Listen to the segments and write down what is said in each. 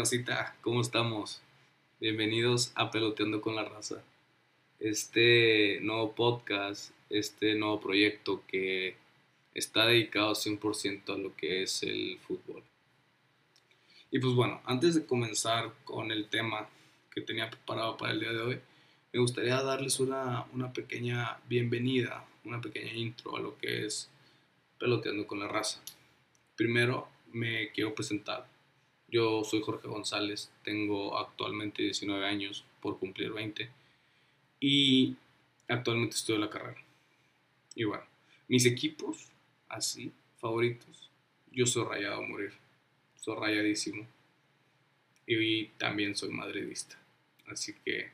onda? ¿Cómo estamos? Bienvenidos a Peloteando con la Raza. Este nuevo podcast, este nuevo proyecto que está dedicado 100% a lo que es el fútbol. Y pues bueno, antes de comenzar con el tema que tenía preparado para el día de hoy, me gustaría darles una, una pequeña bienvenida, una pequeña intro a lo que es Peloteando con la Raza. Primero me quiero presentar. Yo soy Jorge González, tengo actualmente 19 años por cumplir 20 y actualmente estudio la carrera. Y bueno, mis equipos, así, favoritos, yo soy rayado a morir, soy rayadísimo y también soy madridista. Así que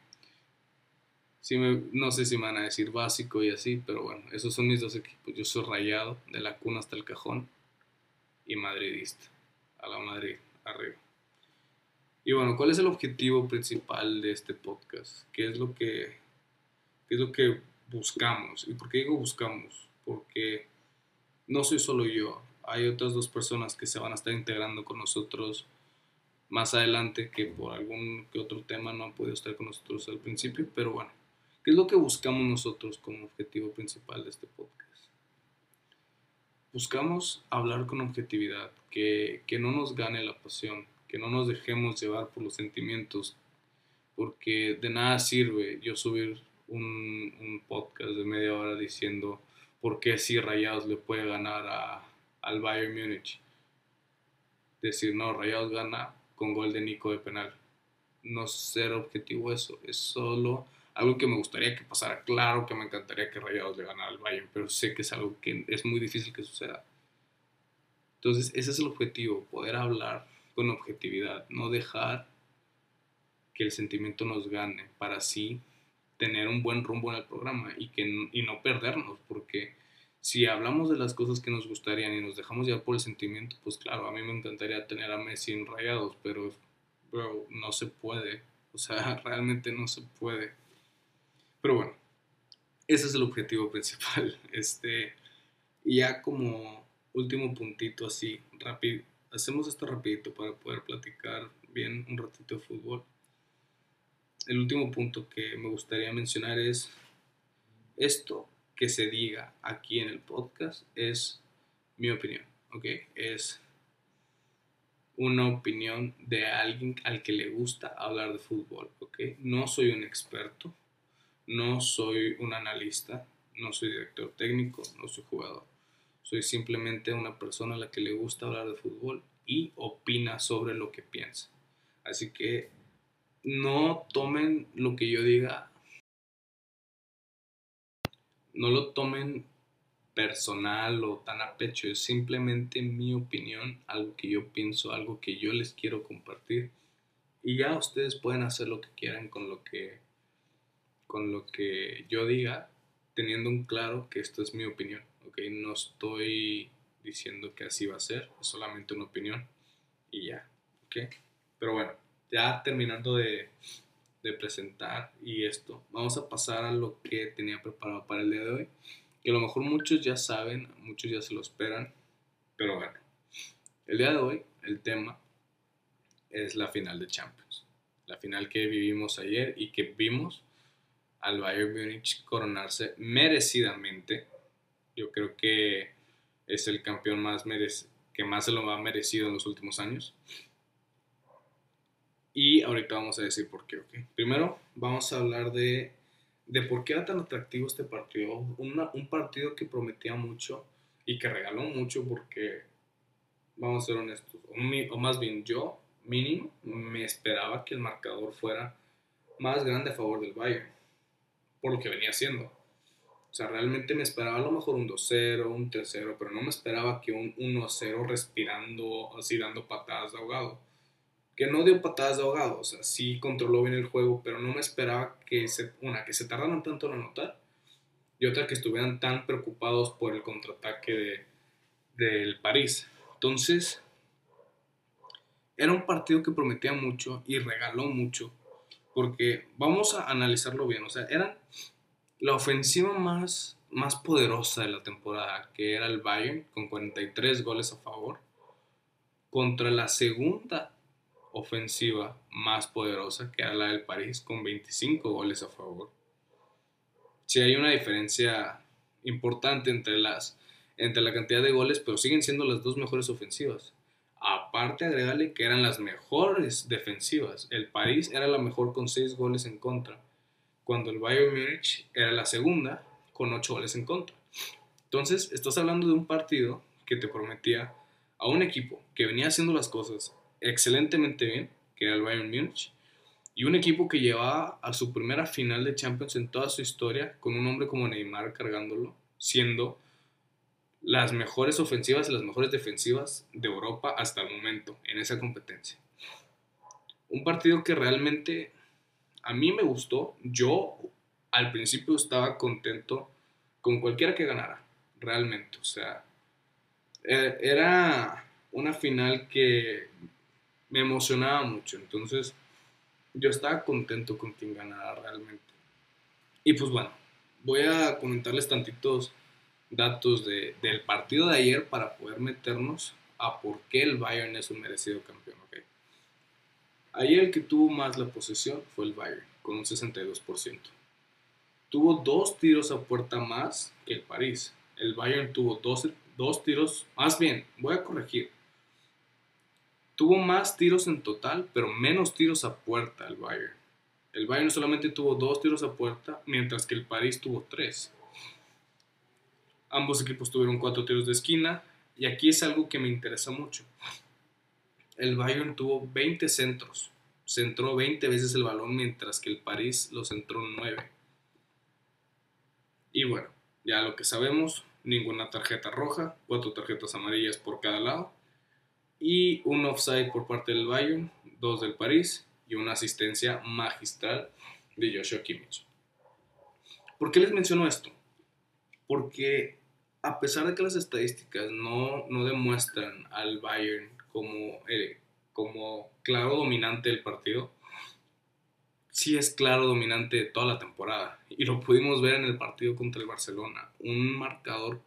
me, no sé si me van a decir básico y así, pero bueno, esos son mis dos equipos. Yo soy rayado de la cuna hasta el cajón y madridista, a la Madrid, arriba. Y bueno, ¿cuál es el objetivo principal de este podcast? ¿Qué es lo que, qué es lo que buscamos? ¿Y por qué digo buscamos? Porque no soy solo yo, hay otras dos personas que se van a estar integrando con nosotros más adelante que por algún que otro tema no han podido estar con nosotros al principio, pero bueno, ¿qué es lo que buscamos nosotros como objetivo principal de este podcast? Buscamos hablar con objetividad, que, que no nos gane la pasión, que no nos dejemos llevar por los sentimientos, porque de nada sirve yo subir un, un podcast de media hora diciendo por qué si Rayados le puede ganar a, al Bayern Múnich. Decir, no, Rayados gana con gol de Nico de penal. No ser objetivo eso, es solo algo que me gustaría que pasara. Claro que me encantaría que Rayados le ganara al Bayern, pero sé que es algo que es muy difícil que suceda. Entonces, ese es el objetivo, poder hablar con objetividad, no dejar que el sentimiento nos gane para así tener un buen rumbo en el programa y, que, y no perdernos, porque si hablamos de las cosas que nos gustarían y nos dejamos llevar por el sentimiento, pues claro, a mí me encantaría tener a Messi en rayados, pero no se puede, o sea, realmente no se puede. Pero bueno, ese es el objetivo principal. Este, y ya como último puntito así, rápido, hacemos esto rapidito para poder platicar bien un ratito de fútbol. El último punto que me gustaría mencionar es esto que se diga aquí en el podcast es mi opinión, ¿ok? Es una opinión de alguien al que le gusta hablar de fútbol, ¿ok? No soy un experto, no soy un analista, no soy director técnico, no soy jugador. Soy simplemente una persona a la que le gusta hablar de fútbol y opina sobre lo que piensa. Así que no tomen lo que yo diga, no lo tomen personal o tan a pecho, es simplemente mi opinión, algo que yo pienso, algo que yo les quiero compartir. Y ya ustedes pueden hacer lo que quieran con lo que con lo que yo diga, teniendo un claro que esto es mi opinión, ¿ok? No estoy diciendo que así va a ser, es solamente una opinión y ya, ¿ok? Pero bueno, ya terminando de, de presentar y esto, vamos a pasar a lo que tenía preparado para el día de hoy, que a lo mejor muchos ya saben, muchos ya se lo esperan, pero bueno, el día de hoy el tema es la final de Champions, la final que vivimos ayer y que vimos al Bayern Múnich coronarse merecidamente. Yo creo que es el campeón más que más se lo ha merecido en los últimos años. Y ahorita vamos a decir por qué. Primero vamos a hablar de, de por qué era tan atractivo este partido. un partido que prometía mucho y que regaló mucho porque, vamos a ser honestos, o, o más bien yo, mínimo, me esperaba que el marcador fuera más grande a favor del Bayern por lo que venía haciendo. O sea, realmente me esperaba a lo mejor un 2-0, un 3-0, pero no me esperaba que un 1-0 respirando, así dando patadas de ahogado. Que no dio patadas de ahogado, o sea, sí controló bien el juego, pero no me esperaba que se, una, que se tardaran tanto en anotar y otra que estuvieran tan preocupados por el contraataque de, del París. Entonces, era un partido que prometía mucho y regaló mucho porque vamos a analizarlo bien, o sea, eran la ofensiva más, más poderosa de la temporada, que era el Bayern, con 43 goles a favor, contra la segunda ofensiva más poderosa, que era la del París, con 25 goles a favor. Sí hay una diferencia importante entre, las, entre la cantidad de goles, pero siguen siendo las dos mejores ofensivas. Aparte, agregarle que eran las mejores defensivas. El París era la mejor con 6 goles en contra, cuando el Bayern Múnich era la segunda con 8 goles en contra. Entonces, estás hablando de un partido que te prometía a un equipo que venía haciendo las cosas excelentemente bien, que era el Bayern Múnich, y un equipo que llevaba a su primera final de Champions en toda su historia con un hombre como Neymar cargándolo, siendo las mejores ofensivas y las mejores defensivas de Europa hasta el momento en esa competencia. Un partido que realmente a mí me gustó. Yo al principio estaba contento con cualquiera que ganara, realmente. O sea, e, era una final que me emocionaba mucho. Entonces, yo estaba contento con quien ganara realmente. Y pues bueno, voy a comentarles tantitos datos de, del partido de ayer para poder meternos a por qué el Bayern es un merecido campeón. Ayer el que tuvo más la posesión fue el Bayern, con un 62%. Tuvo dos tiros a puerta más que el París. El Bayern tuvo dos, dos tiros, más bien, voy a corregir. Tuvo más tiros en total, pero menos tiros a puerta el Bayern. El Bayern solamente tuvo dos tiros a puerta, mientras que el París tuvo tres. Ambos equipos tuvieron cuatro tiros de esquina y aquí es algo que me interesa mucho. El Bayern tuvo 20 centros, centró 20 veces el balón mientras que el París lo centró 9. Y bueno, ya lo que sabemos, ninguna tarjeta roja, cuatro tarjetas amarillas por cada lado y un offside por parte del Bayern, dos del París y una asistencia magistral de Joshua Kimmich. ¿Por qué les menciono esto? Porque a pesar de que las estadísticas no, no demuestran al Bayern como, eh, como claro dominante del partido, sí es claro dominante de toda la temporada. Y lo pudimos ver en el partido contra el Barcelona. Un marcador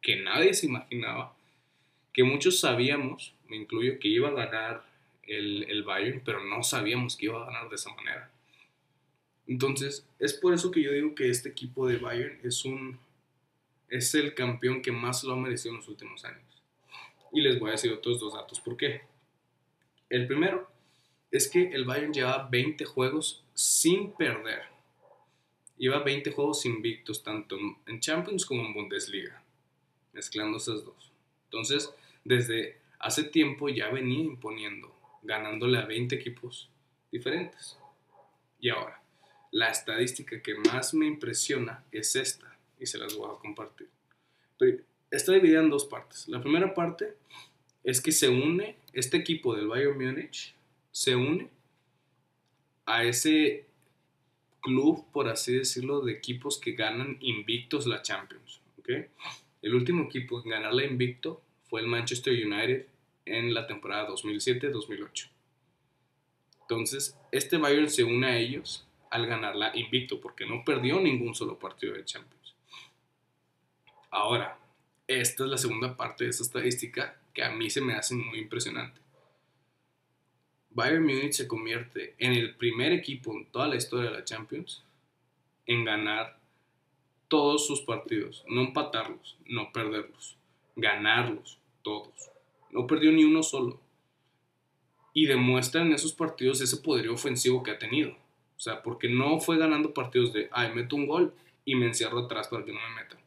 que nadie se imaginaba, que muchos sabíamos, me incluyo, que iba a ganar el, el Bayern, pero no sabíamos que iba a ganar de esa manera. Entonces, es por eso que yo digo que este equipo de Bayern es un es el campeón que más lo ha merecido en los últimos años. Y les voy a decir otros dos datos. ¿Por qué? El primero es que el Bayern lleva 20 juegos sin perder. Lleva 20 juegos invictos, tanto en Champions como en Bundesliga, mezclando esas dos. Entonces, desde hace tiempo ya venía imponiendo, ganándole a 20 equipos diferentes. Y ahora, la estadística que más me impresiona es esta y se las voy a compartir. Pero está dividida en dos partes. La primera parte es que se une, este equipo del Bayern Múnich se une a ese club, por así decirlo, de equipos que ganan invictos la Champions. ¿okay? El último equipo en ganarla invicto fue el Manchester United en la temporada 2007-2008. Entonces, este Bayern se une a ellos al ganarla invicto, porque no perdió ningún solo partido de Champions. Ahora, esta es la segunda parte de esa estadística que a mí se me hace muy impresionante. Bayern Munich se convierte en el primer equipo en toda la historia de la Champions en ganar todos sus partidos, no empatarlos, no perderlos, ganarlos todos. No perdió ni uno solo. Y demuestra en esos partidos ese poderío ofensivo que ha tenido. O sea, porque no fue ganando partidos de, ay, meto un gol y me encierro atrás para que no me metan.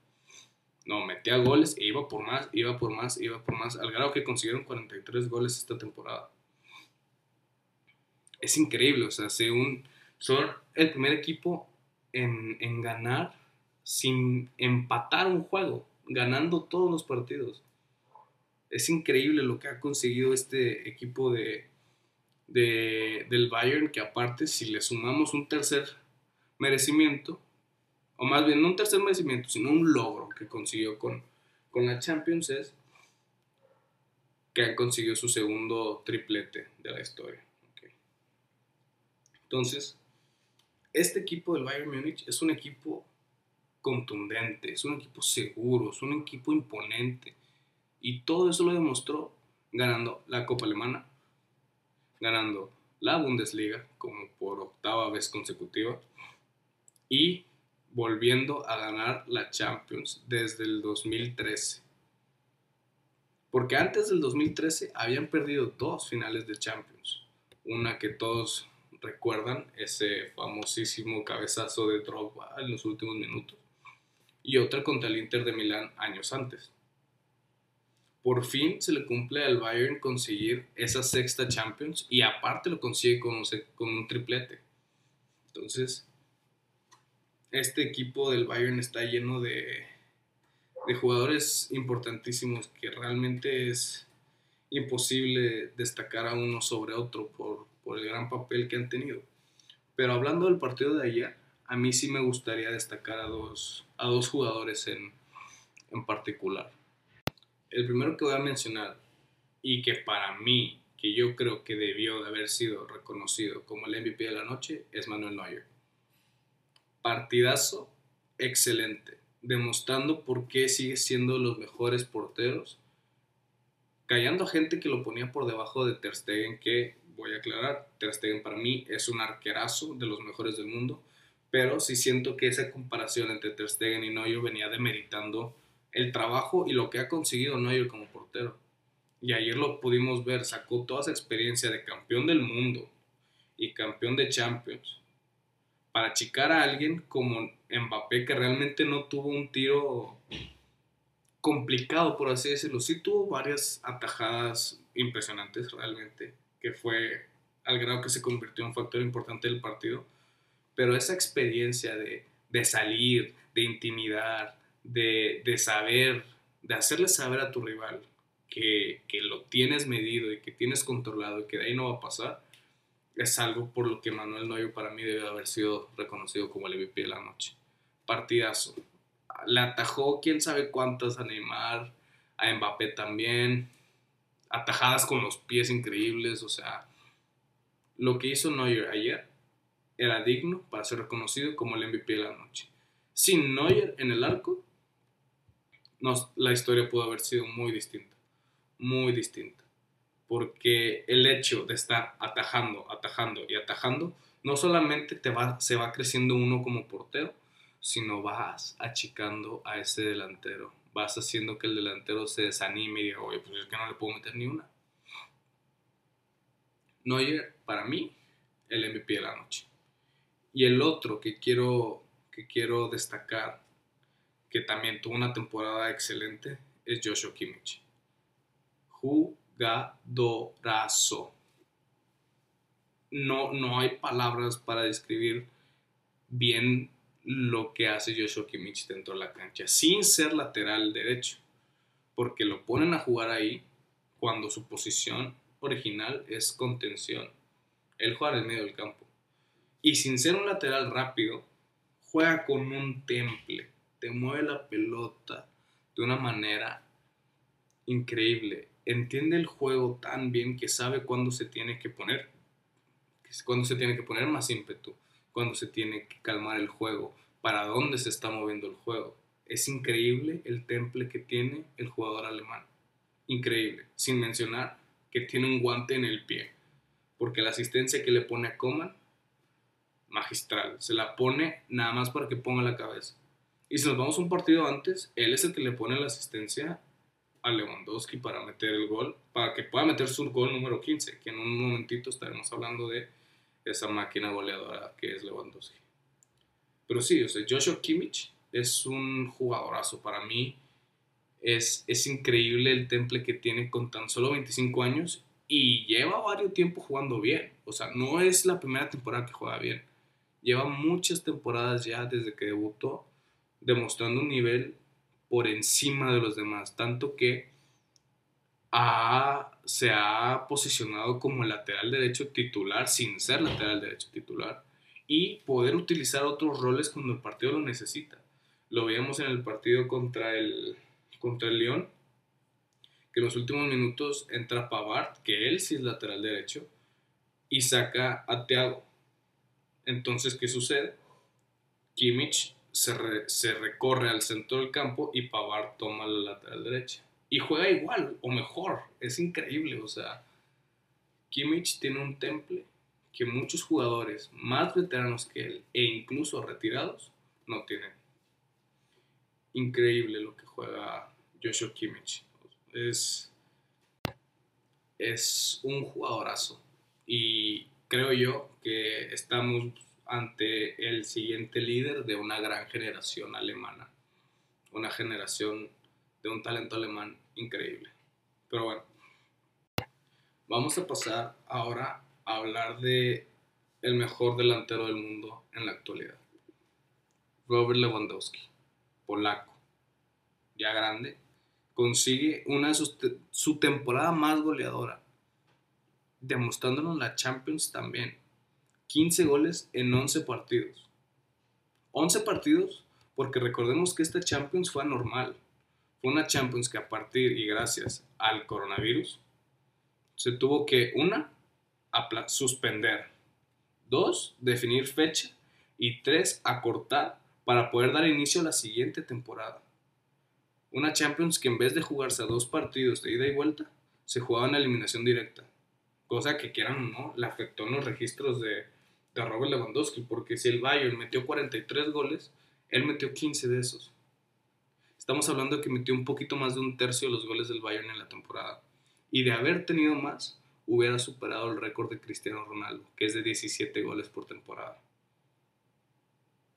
No, metía goles e iba por más, iba por más, iba por más, al grado que consiguieron 43 goles esta temporada. Es increíble, o sea, son el primer equipo en, en ganar sin empatar un juego, ganando todos los partidos. Es increíble lo que ha conseguido este equipo de, de, del Bayern, que aparte si le sumamos un tercer merecimiento, o más bien no un tercer merecimiento, sino un logro que consiguió con, con la Champions es que han conseguido su segundo triplete de la historia. Entonces, este equipo del Bayern Múnich es un equipo contundente, es un equipo seguro, es un equipo imponente. Y todo eso lo demostró ganando la Copa Alemana, ganando la Bundesliga como por octava vez consecutiva y volviendo a ganar la Champions desde el 2013. Porque antes del 2013 habían perdido dos finales de Champions. Una que todos recuerdan, ese famosísimo cabezazo de Drogba en los últimos minutos. Y otra contra el Inter de Milán años antes. Por fin se le cumple al Bayern conseguir esa sexta Champions y aparte lo consigue con un, triplete. Entonces, este equipo del Bayern está lleno de, jugadores importantísimos que realmente es imposible destacar a uno sobre otro por, el gran papel que han tenido. Pero hablando del partido de ayer, a mí sí me gustaría destacar a dos, jugadores en particular. El primero que voy a mencionar y que para mí, que yo creo que debió de haber sido reconocido como el MVP de la noche, es Manuel Neuer. Partidazo excelente, demostrando por qué sigue siendo los mejores porteros, callando a gente que lo ponía por debajo de Ter Stegen, que voy a aclarar, Ter Stegen para mí es un arquerazo de los mejores del mundo, pero sí siento que esa comparación entre Ter Stegen y Neuer venía demeritando el trabajo y lo que ha conseguido Neuer como portero. Y ayer lo pudimos ver, sacó toda esa experiencia de campeón del mundo y campeón de Champions para achicar a alguien como Mbappé, que realmente no tuvo un tiro complicado, por así decirlo. Sí tuvo varias atajadas impresionantes realmente, que fue al grado que se convirtió en un factor importante del partido. Pero esa experiencia de, salir, de intimidar, de, saber, de hacerle saber a tu rival que, que lo tienes medido y que tienes controlado y que de ahí no va a pasar, es algo por lo que Manuel Neuer para mí debe haber sido reconocido como el MVP de la noche. Partidazo. Le atajó quién sabe cuántas a Neymar, a Mbappé también. Atajadas con los pies increíbles, o sea, lo que hizo Neuer ayer era digno para ser reconocido como el MVP de la noche. Sin Neuer en el arco, la historia pudo haber sido muy distinta, muy distinta porque el hecho de estar atajando, atajando y atajando, no solamente te va, se va creciendo uno como portero, sino vas achicando a ese delantero, vas haciendo que el delantero se desanime y diga, oye, pues es que no le puedo meter ni una. Neuer, para mí, el MVP de la noche. Y el otro que quiero, que quiero destacar, que también tuvo una temporada excelente, es Joshua Kimmich. Jugadorazo. No, no hay palabras para describir bien lo que hace Joshua Kimmich dentro de la cancha, sin ser lateral derecho, porque lo ponen a jugar ahí cuando su posición original es contención. Él juega en medio del campo. Y sin ser un lateral rápido, juega con un temple, te mueve la pelota de una manera increíble entiende el juego tan bien que sabe cuándo se tiene que poner, cuándo se tiene que poner más ímpetu, cuándo se tiene que calmar el juego, para dónde se está moviendo el juego. Es increíble el temple que tiene el jugador alemán. Increíble. Sin mencionar que tiene un guante en el pie. Porque la asistencia que le pone a Coman, magistral. Se la pone nada más para que ponga la cabeza. Y si nos vamos un partido antes, él es el que le pone la asistencia a Lewandowski para meter el gol, para que pueda meter su gol número 15, que en un momentito estaremos hablando de esa máquina goleadora que es Lewandowski. Pero sí, o sea, Joshua Kimmich es un jugadorazo para mí. Es, es increíble el temple que tiene con tan solo 25 años y lleva varios tiempo jugando bien. O sea, no es la primera temporada que juega bien. Lleva muchas temporadas ya desde que debutó demostrando un nivel por encima de los demás, tanto que se ha posicionado como lateral derecho titular sin ser lateral derecho titular y poder utilizar otros roles cuando el partido lo necesita. Lo veíamos en el partido contra el, contra el León, que en los últimos minutos entra Pavard, que él sí es lateral derecho, y saca a Thiago. Entonces, ¿qué sucede? Kimmich se, recorre al centro del campo y Pavard toma la lateral derecha. Y juega igual o mejor. Es increíble, o sea. Kimmich tiene un temple que muchos jugadores más veteranos que él e incluso retirados no tienen. Increíble lo que juega Joshua Kimmich. Es, es un jugadorazo y creo yo que estamos ante el siguiente líder de una gran generación alemana. Una generación de un talento alemán increíble. Pero bueno, vamos a pasar ahora a hablar de el mejor delantero del mundo en la actualidad. Robert Lewandowski, polaco, ya grande, consigue una de sus su temporada más goleadora, demostrándonos la Champions también. 15 goles en 11 partidos. 11 partidos porque recordemos que esta Champions fue anormal. Fue una Champions que a partir y gracias al coronavirus se tuvo que, una, suspender, dos, definir fecha y tres, acortar para poder dar inicio a la siguiente temporada. Una Champions que en vez de jugarse a dos partidos de ida y vuelta, se jugaba en eliminación directa. Cosa que quieran o no, le afectó en los registros de, de Robert Lewandowski, porque si el Bayern metió 43 goles, él metió 15 de esos. Estamos hablando de que metió un poquito más de un tercio de los goles del Bayern en la temporada. Y de haber tenido más, hubiera superado el récord de Cristiano Ronaldo, que es de 17 goles por temporada.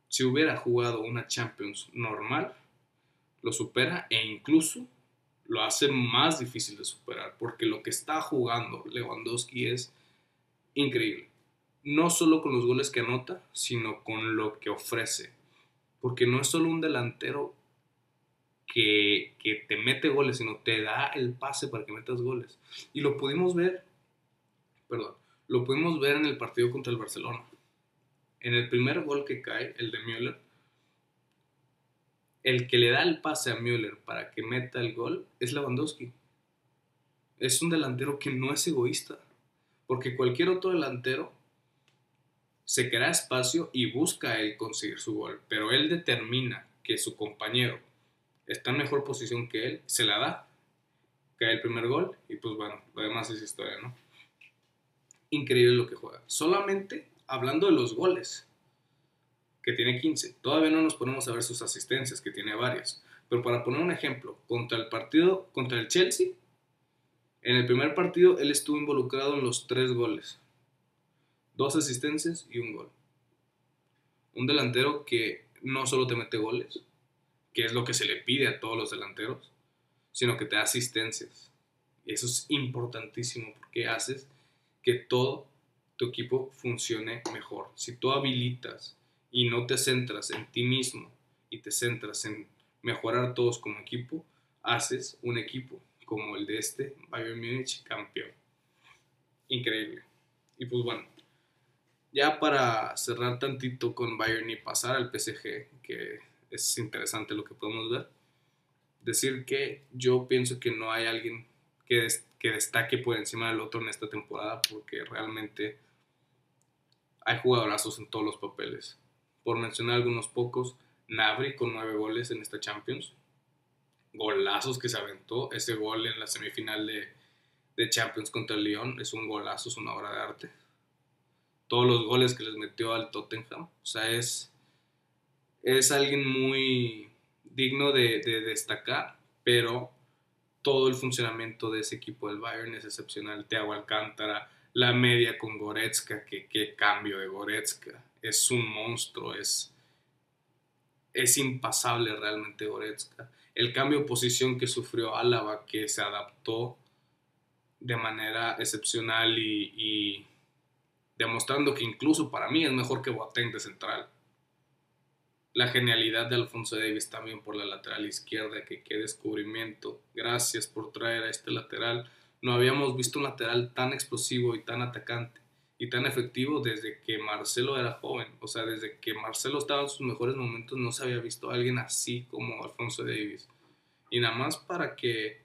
Si hubiera jugado una Champions normal, lo supera e incluso lo hace más difícil de superar, porque lo que está jugando Lewandowski es increíble. No solo con los goles que anota, sino con lo que ofrece. Porque no es solo un delantero que, que, te mete goles, sino te da el pase para que metas goles. Y lo pudimos ver, perdón, lo pudimos ver en el partido contra el Barcelona. En el primer gol que cae, el de Müller, el que le da el pase a Müller para que meta el gol es Lewandowski. Es un delantero que no es egoísta, porque cualquier otro delantero se crea espacio y busca él conseguir su gol, pero él determina que su compañero está en mejor posición que él, se la da, cae el primer gol y pues bueno, lo demás es historia, ¿no? Increíble lo que juega. Solamente hablando de los goles, que tiene 15, todavía no nos ponemos a ver sus asistencias, que tiene varias, pero para poner un ejemplo, contra el partido, contra el Chelsea, en el primer partido él estuvo involucrado en los tres goles, dos asistencias y un gol. Un delantero que no solo te mete goles, que es lo que se le pide a todos los delanteros, sino que te da asistencias. Eso es importantísimo porque haces que todo tu equipo funcione mejor. Si tú habilitas y no te centras en ti mismo y te centras en mejorar todos como equipo, haces un equipo como el de este Bayern Munich campeón. Increíble. Y pues bueno, ya para cerrar tantito con Bayern y pasar al PSG, que es interesante lo que podemos ver. Decir que yo pienso que no hay alguien que, que destaque por encima del otro en esta temporada porque realmente hay jugadorazos en todos los papeles. Por mencionar algunos pocos, Navri con nueve goles en esta Champions. Golazos que se aventó. Ese gol en la semifinal de, de Champions contra el Lyon es un golazo, es una obra de arte. Todos los goles que les metió al Tottenham. O sea, es es alguien muy digno de, destacar, pero todo el funcionamiento de ese equipo del Bayern es excepcional. Thiago Alcántara, la media con Goretzka, que qué cambio de Goretzka. Es un monstruo, es, es impasable realmente Goretzka. El cambio de posición que sufrió Álava, que se adaptó de manera excepcional y, y demostrando que incluso para mí es mejor que Boateng de central la genialidad de Alfonso Davis también por la lateral izquierda, que qué descubrimiento. Gracias por traer a este lateral. No habíamos visto un lateral tan explosivo y tan atacante y tan efectivo desde que Marcelo era joven. O sea, desde que Marcelo estaba en sus mejores momentos no se había visto a alguien así como Alfonso Davis. Y nada más para que,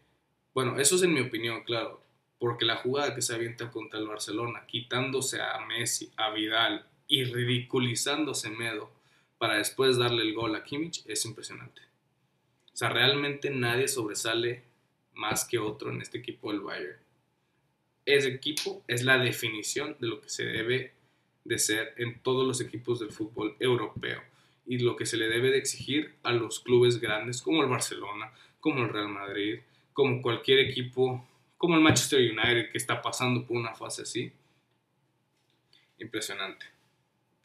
bueno, eso es en mi opinión, claro, porque la jugada que se avienta contra el Barcelona, quitándose a Messi, a Vidal y ridiculizándose Medo para después darle el gol a Kimmich es impresionante. O sea, realmente nadie sobresale más que otro en este equipo del Bayern. ese equipo es la definición de lo que se debe de ser en todos los equipos del fútbol europeo y lo que se le debe de exigir a los clubes grandes como el Barcelona, como el Real Madrid, como cualquier equipo, como el Manchester United que está pasando por una fase así. Impresionante.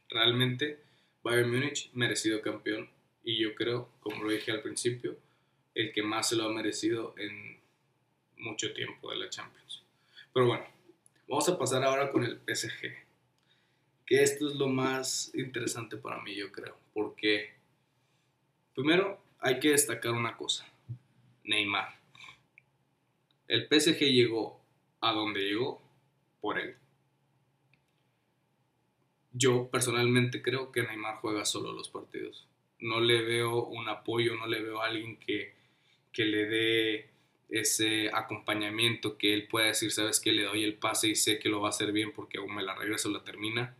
Realmente Bayern Múnich merecido campeón y yo creo, como lo dije al principio, el que más se lo ha merecido en mucho tiempo de la Champions. Pero bueno, vamos a pasar ahora con el PSG. Que esto es lo más interesante para mí, yo creo. Porque, primero, hay que destacar una cosa. Neymar. El PSG llegó a donde llegó por él. Yo personalmente creo que Neymar juega solo los partidos. No le veo un apoyo, no le veo a alguien que, que le dé ese acompañamiento que él pueda decir, sabes que le doy el pase y sé que lo va a hacer bien porque aún me la regreso, la termina.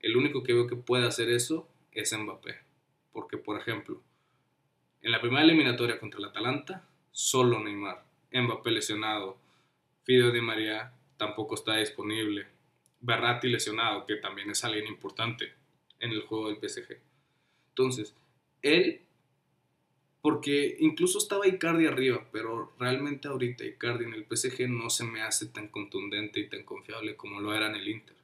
El único que veo que puede hacer eso es Mbappé. Porque, por ejemplo, en la primera eliminatoria contra el Atalanta, solo Neymar. Mbappé lesionado. Fideo Di María tampoco está disponible. Berratti lesionado, que también es alguien importante en el juego del PSG. Entonces, él porque incluso estaba Icardi arriba, pero realmente ahorita Icardi en el PSG no se me hace tan contundente y tan confiable como lo era en el Inter.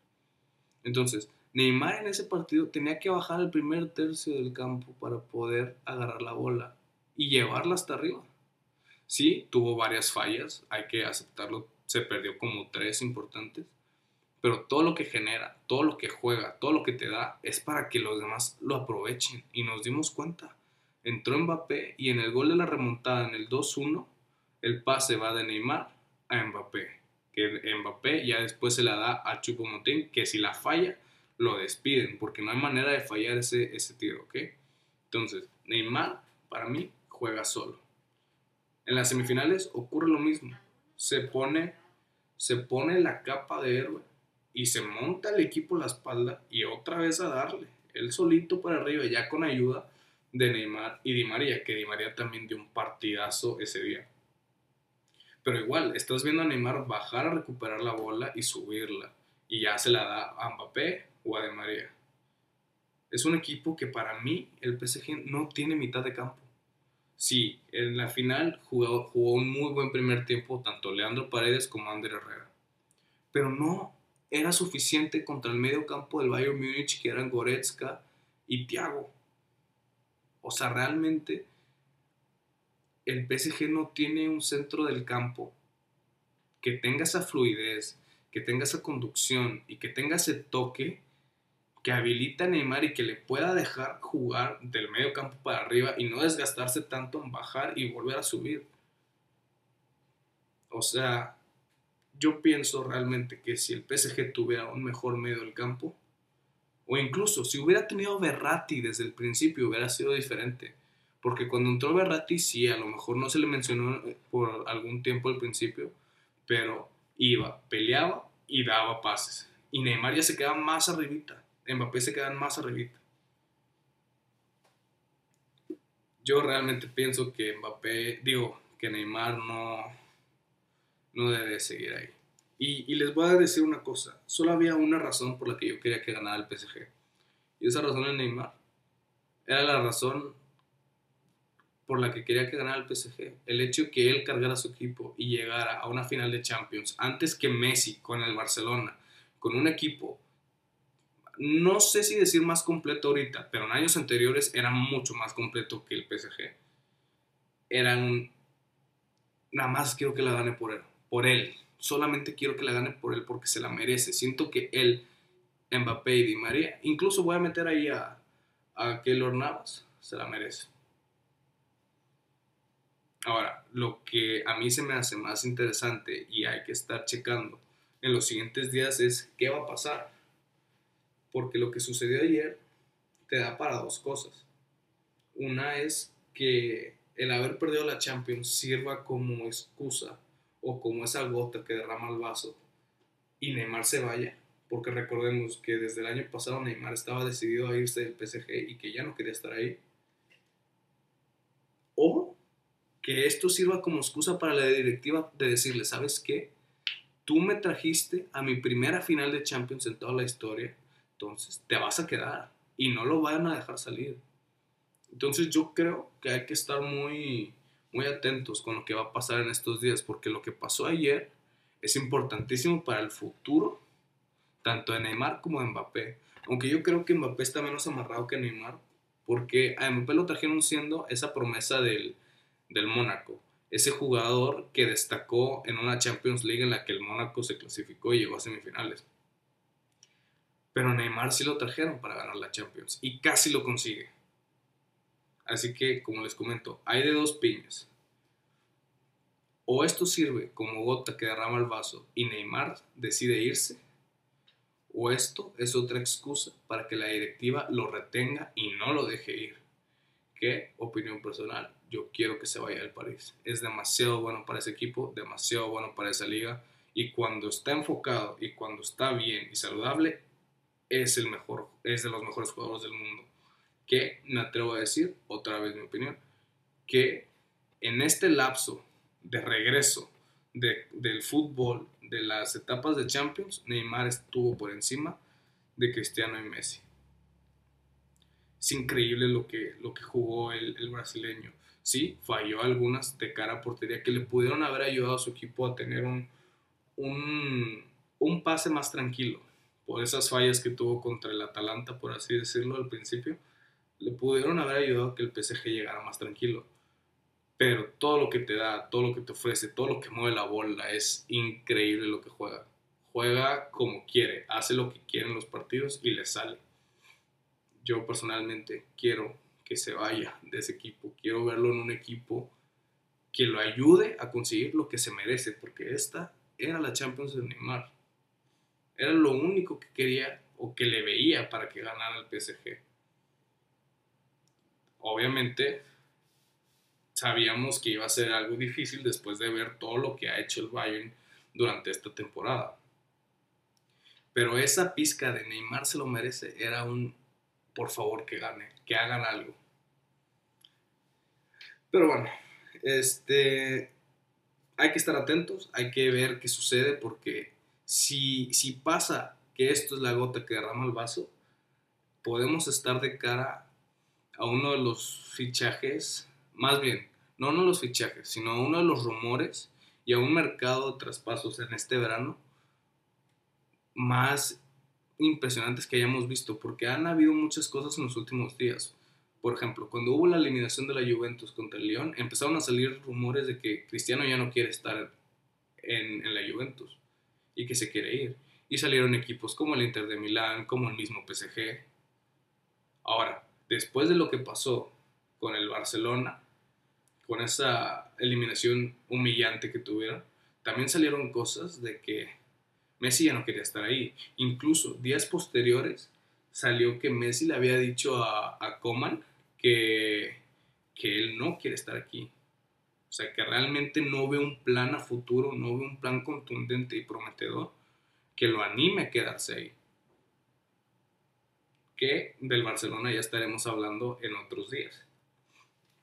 Entonces, Neymar en ese partido tenía que bajar al primer tercio del campo para poder agarrar la bola y llevarla hasta arriba. Sí, tuvo varias fallas, hay que aceptarlo, se perdió como tres importantes, pero todo lo que genera, todo lo que juega, todo lo que te da es para que los demás lo aprovechen y nos dimos cuenta entró Mbappé y en el gol de la remontada en el 2-1, el pase va de Neymar a Mbappé. Que Mbappé ya después se la da a Chupomotín, que si la falla, lo despiden, porque no hay manera de fallar ese, ese tiro, ¿ok? Entonces, Neymar, para mí, juega solo. En las semifinales ocurre lo mismo. Se pone, se pone la capa de héroe y se monta el equipo a la espalda y otra vez a darle. Él solito para arriba, ya con ayuda de Neymar y Di María, que Di María también dio un partidazo ese día. Pero igual, estás viendo a Neymar bajar a recuperar la bola y subirla. Y ya se la da a Mbappé o a Di María. Es un equipo que para mí el PSG no tiene mitad de campo. Sí, en la final jugó, jugó un muy buen primer tiempo tanto Leandro Paredes como Ander Herrera. Pero no era suficiente contra el medio campo del Bayern Múnich que eran Goretzka y Thiago. O sea, realmente el PSG no tiene un centro del campo que tenga esa fluidez, que tenga esa conducción y que tenga ese toque que habilita a Neymar y que le pueda dejar jugar del medio campo para arriba y no desgastarse tanto en bajar y volver a subir. O sea, yo pienso realmente que si el PSG tuviera un mejor medio del campo, o incluso, si hubiera tenido Berratti desde el principio, hubiera sido diferente. Porque cuando entró Berratti, sí, a lo mejor no se le mencionó eh, por algún tiempo al principio, pero iba, peleaba y daba pases. Y Neymar ya se quedaba más arribita. Mbappé se quedaba más arribita. Yo realmente pienso que Mbappé, digo, que Neymar no, no debe seguir ahí. Y, les voy a decir una cosa, solo había una razón por la que yo quería que ganara el PSG. Y esa razón es Neymar. Era la razón por la que quería que ganara el PSG. El hecho de que él cargara su equipo y llegara a una final de Champions antes que Messi con el Barcelona, con un equipo, no sé si decir más completo ahorita, pero en años anteriores era mucho más completo que el PSG. Eran... Nada más quiero que la gane por él. Por él solamente quiero que la gane por él porque se la merece. Siento que él, Mbappé y Di María, incluso voy a meter ahí a, a Navas, se la merece. Ahora, lo que a mí se me hace más interesante y hay que estar checando en los siguientes días es qué va a pasar. Porque lo que sucedió ayer te da para dos cosas. Una es que el haber perdido la Champions sirva como excusa o como esa gota que derrama el vaso y Neymar se vaya, porque recordemos que desde el año pasado Neymar estaba decidido a irse del PSG y que ya no quería estar ahí. O que esto sirva como excusa para la directiva de decirle, ¿sabes qué? tú me trajiste a mi primera final de Champions en toda la historia, entonces te vas a quedar y no lo van a dejar salir. Entonces yo creo que hay que estar muy, muy atentos con lo que va a pasar en estos días, porque lo que pasó ayer es importantísimo para el futuro, tanto de Neymar como de Mbappé. Aunque yo creo que Mbappé está menos amarrado que Neymar, porque a Mbappé lo trajeron siendo esa promesa del, del Mónaco, ese jugador que destacó en una Champions League en la que el Mónaco se clasificó y llegó a semifinales. Pero Neymar sí lo trajeron para ganar la Champions y casi lo consigue. Así que, como les comento, hay de dos piñas. O esto sirve como gota que derrama el vaso y Neymar decide irse, o esto es otra excusa para que la directiva lo retenga y no lo deje ir. ¿Qué opinión personal? Yo quiero que se vaya del París. Es demasiado bueno para ese equipo, demasiado bueno para esa liga. Y cuando está enfocado y cuando está bien y saludable, es el mejor, es de los mejores jugadores del mundo que me atrevo a decir, otra vez mi opinión, que en este lapso de regreso del fútbol, de las etapas de Champions, Neymar estuvo por encima de Cristiano y Messi. Es increíble lo que, lo que jugó el, brasileño. Sí, falló algunas de cara a portería que le pudieron haber ayudado a su equipo a tener un, un, un pase más tranquilo por esas fallas que tuvo contra el Atalanta, por así decirlo, al principio le pudieron haber ayudado a que el PSG llegara más tranquilo. Pero todo lo que te da, todo lo que te ofrece, todo lo que mueve la bola, es increíble lo que juega. Juega como quiere, hace lo que quiere en los partidos y le sale. Yo personalmente quiero que se vaya de ese equipo. Quiero verlo en un equipo que lo ayude a conseguir lo que se merece, porque esta era la Champions de Neymar. Era lo único que quería o que le veía para que ganara el PSG obviamente sabíamos que iba a ser algo difícil después de ver todo lo que ha hecho el Bayern durante esta temporada. Pero esa pizca de Neymar se lo merece. Era un, por favor, que gane, que hagan algo. Pero bueno, este, hay que estar atentos, hay que ver qué sucede porque si, pasa que esto es la gota que derrama el vaso, podemos estar de cara a uno de los fichajes, más bien, no uno de los fichajes, sino a uno de los rumores y a un mercado de traspasos en este verano más impresionantes que hayamos visto, porque han habido muchas cosas en los últimos días. Por ejemplo, cuando hubo la eliminación de la Juventus contra el León, empezaron a salir rumores de que Cristiano ya no quiere estar en la Juventus y que se quiere ir. Y salieron equipos como el Inter de Milán, como el mismo PSG. Ahora, después de lo que pasó con el Barcelona, con esa eliminación humillante que tuvieron, también salieron cosas de que Messi ya no quería estar ahí. Incluso días posteriores salió que Messi le había dicho a, a Coman que, que él no quiere estar aquí. O sea, que realmente no ve un plan a futuro, no ve un plan contundente y prometedor que lo anime a quedarse ahí que del Barcelona ya estaremos hablando en otros días.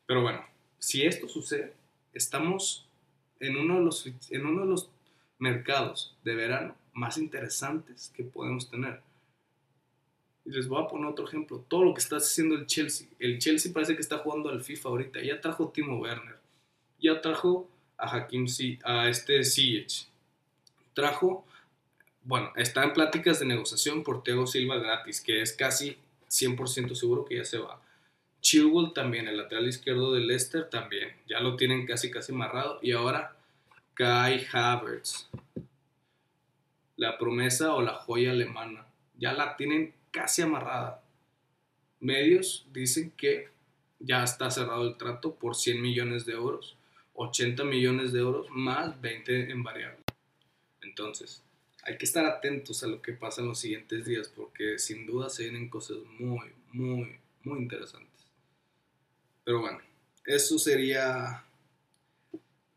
Pero bueno, si esto sucede, estamos en uno de los, en uno de los mercados de verano más interesantes que podemos tener. Y les voy a poner otro ejemplo. Todo lo que está haciendo el Chelsea. El Chelsea parece que está jugando al FIFA ahorita. Ya trajo Timo Werner. Ya trajo a Hakim a este Ziyech. Trajo bueno, está en pláticas de negociación por Thiago Silva gratis, que es casi 100% seguro que ya se va. Chilwell también, el lateral izquierdo de Leicester también, ya lo tienen casi casi amarrado. Y ahora Kai Havertz, la promesa o la joya alemana, ya la tienen casi amarrada. Medios dicen que ya está cerrado el trato por 100 millones de euros, 80 millones de euros más 20 en variable. Entonces, hay que estar atentos a lo que pasa en los siguientes días porque sin duda se vienen cosas muy, muy, muy interesantes. Pero bueno, eso sería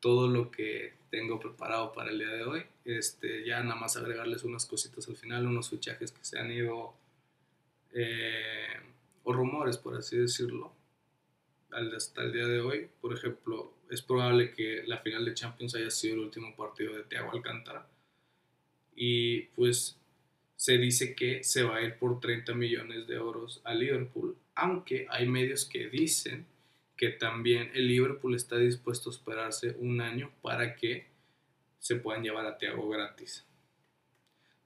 todo lo que tengo preparado para el día de hoy. Este, ya nada más agregarles unas cositas al final, unos fichajes que se han ido, eh, o rumores por así decirlo, hasta el día de hoy. Por ejemplo, es probable que la final de Champions haya sido el último partido de Thiago Alcántara y pues se dice que se va a ir por 30 millones de euros a Liverpool, aunque hay medios que dicen que también el Liverpool está dispuesto a esperarse un año para que se puedan llevar a Thiago gratis.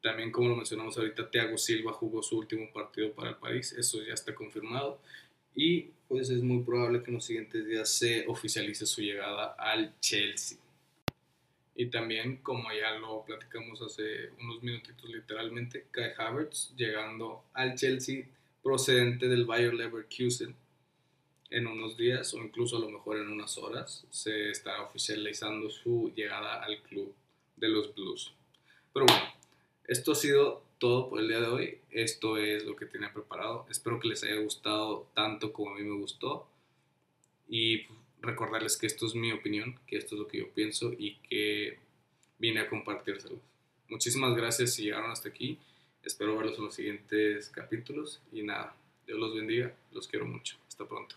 También, como lo mencionamos ahorita, Thiago Silva jugó su último partido para el París, eso ya está confirmado. Y pues es muy probable que en los siguientes días se oficialice su llegada al Chelsea. Y también, como ya lo platicamos hace unos minutitos literalmente, Kai Havertz llegando al Chelsea procedente del Bayer Leverkusen en unos días o incluso a lo mejor en unas horas se está oficializando su llegada al club de los Blues. Pero bueno, esto ha sido todo por el día de hoy. Esto es lo que tenía preparado. Espero que les haya gustado tanto como a mí me gustó. Y recordarles que esto es mi opinión, que esto es lo que yo pienso y que vine a compartírselo. Muchísimas gracias si llegaron hasta aquí. Espero verlos en los siguientes capítulos. Y nada, Dios los bendiga. Los quiero mucho. Hasta pronto.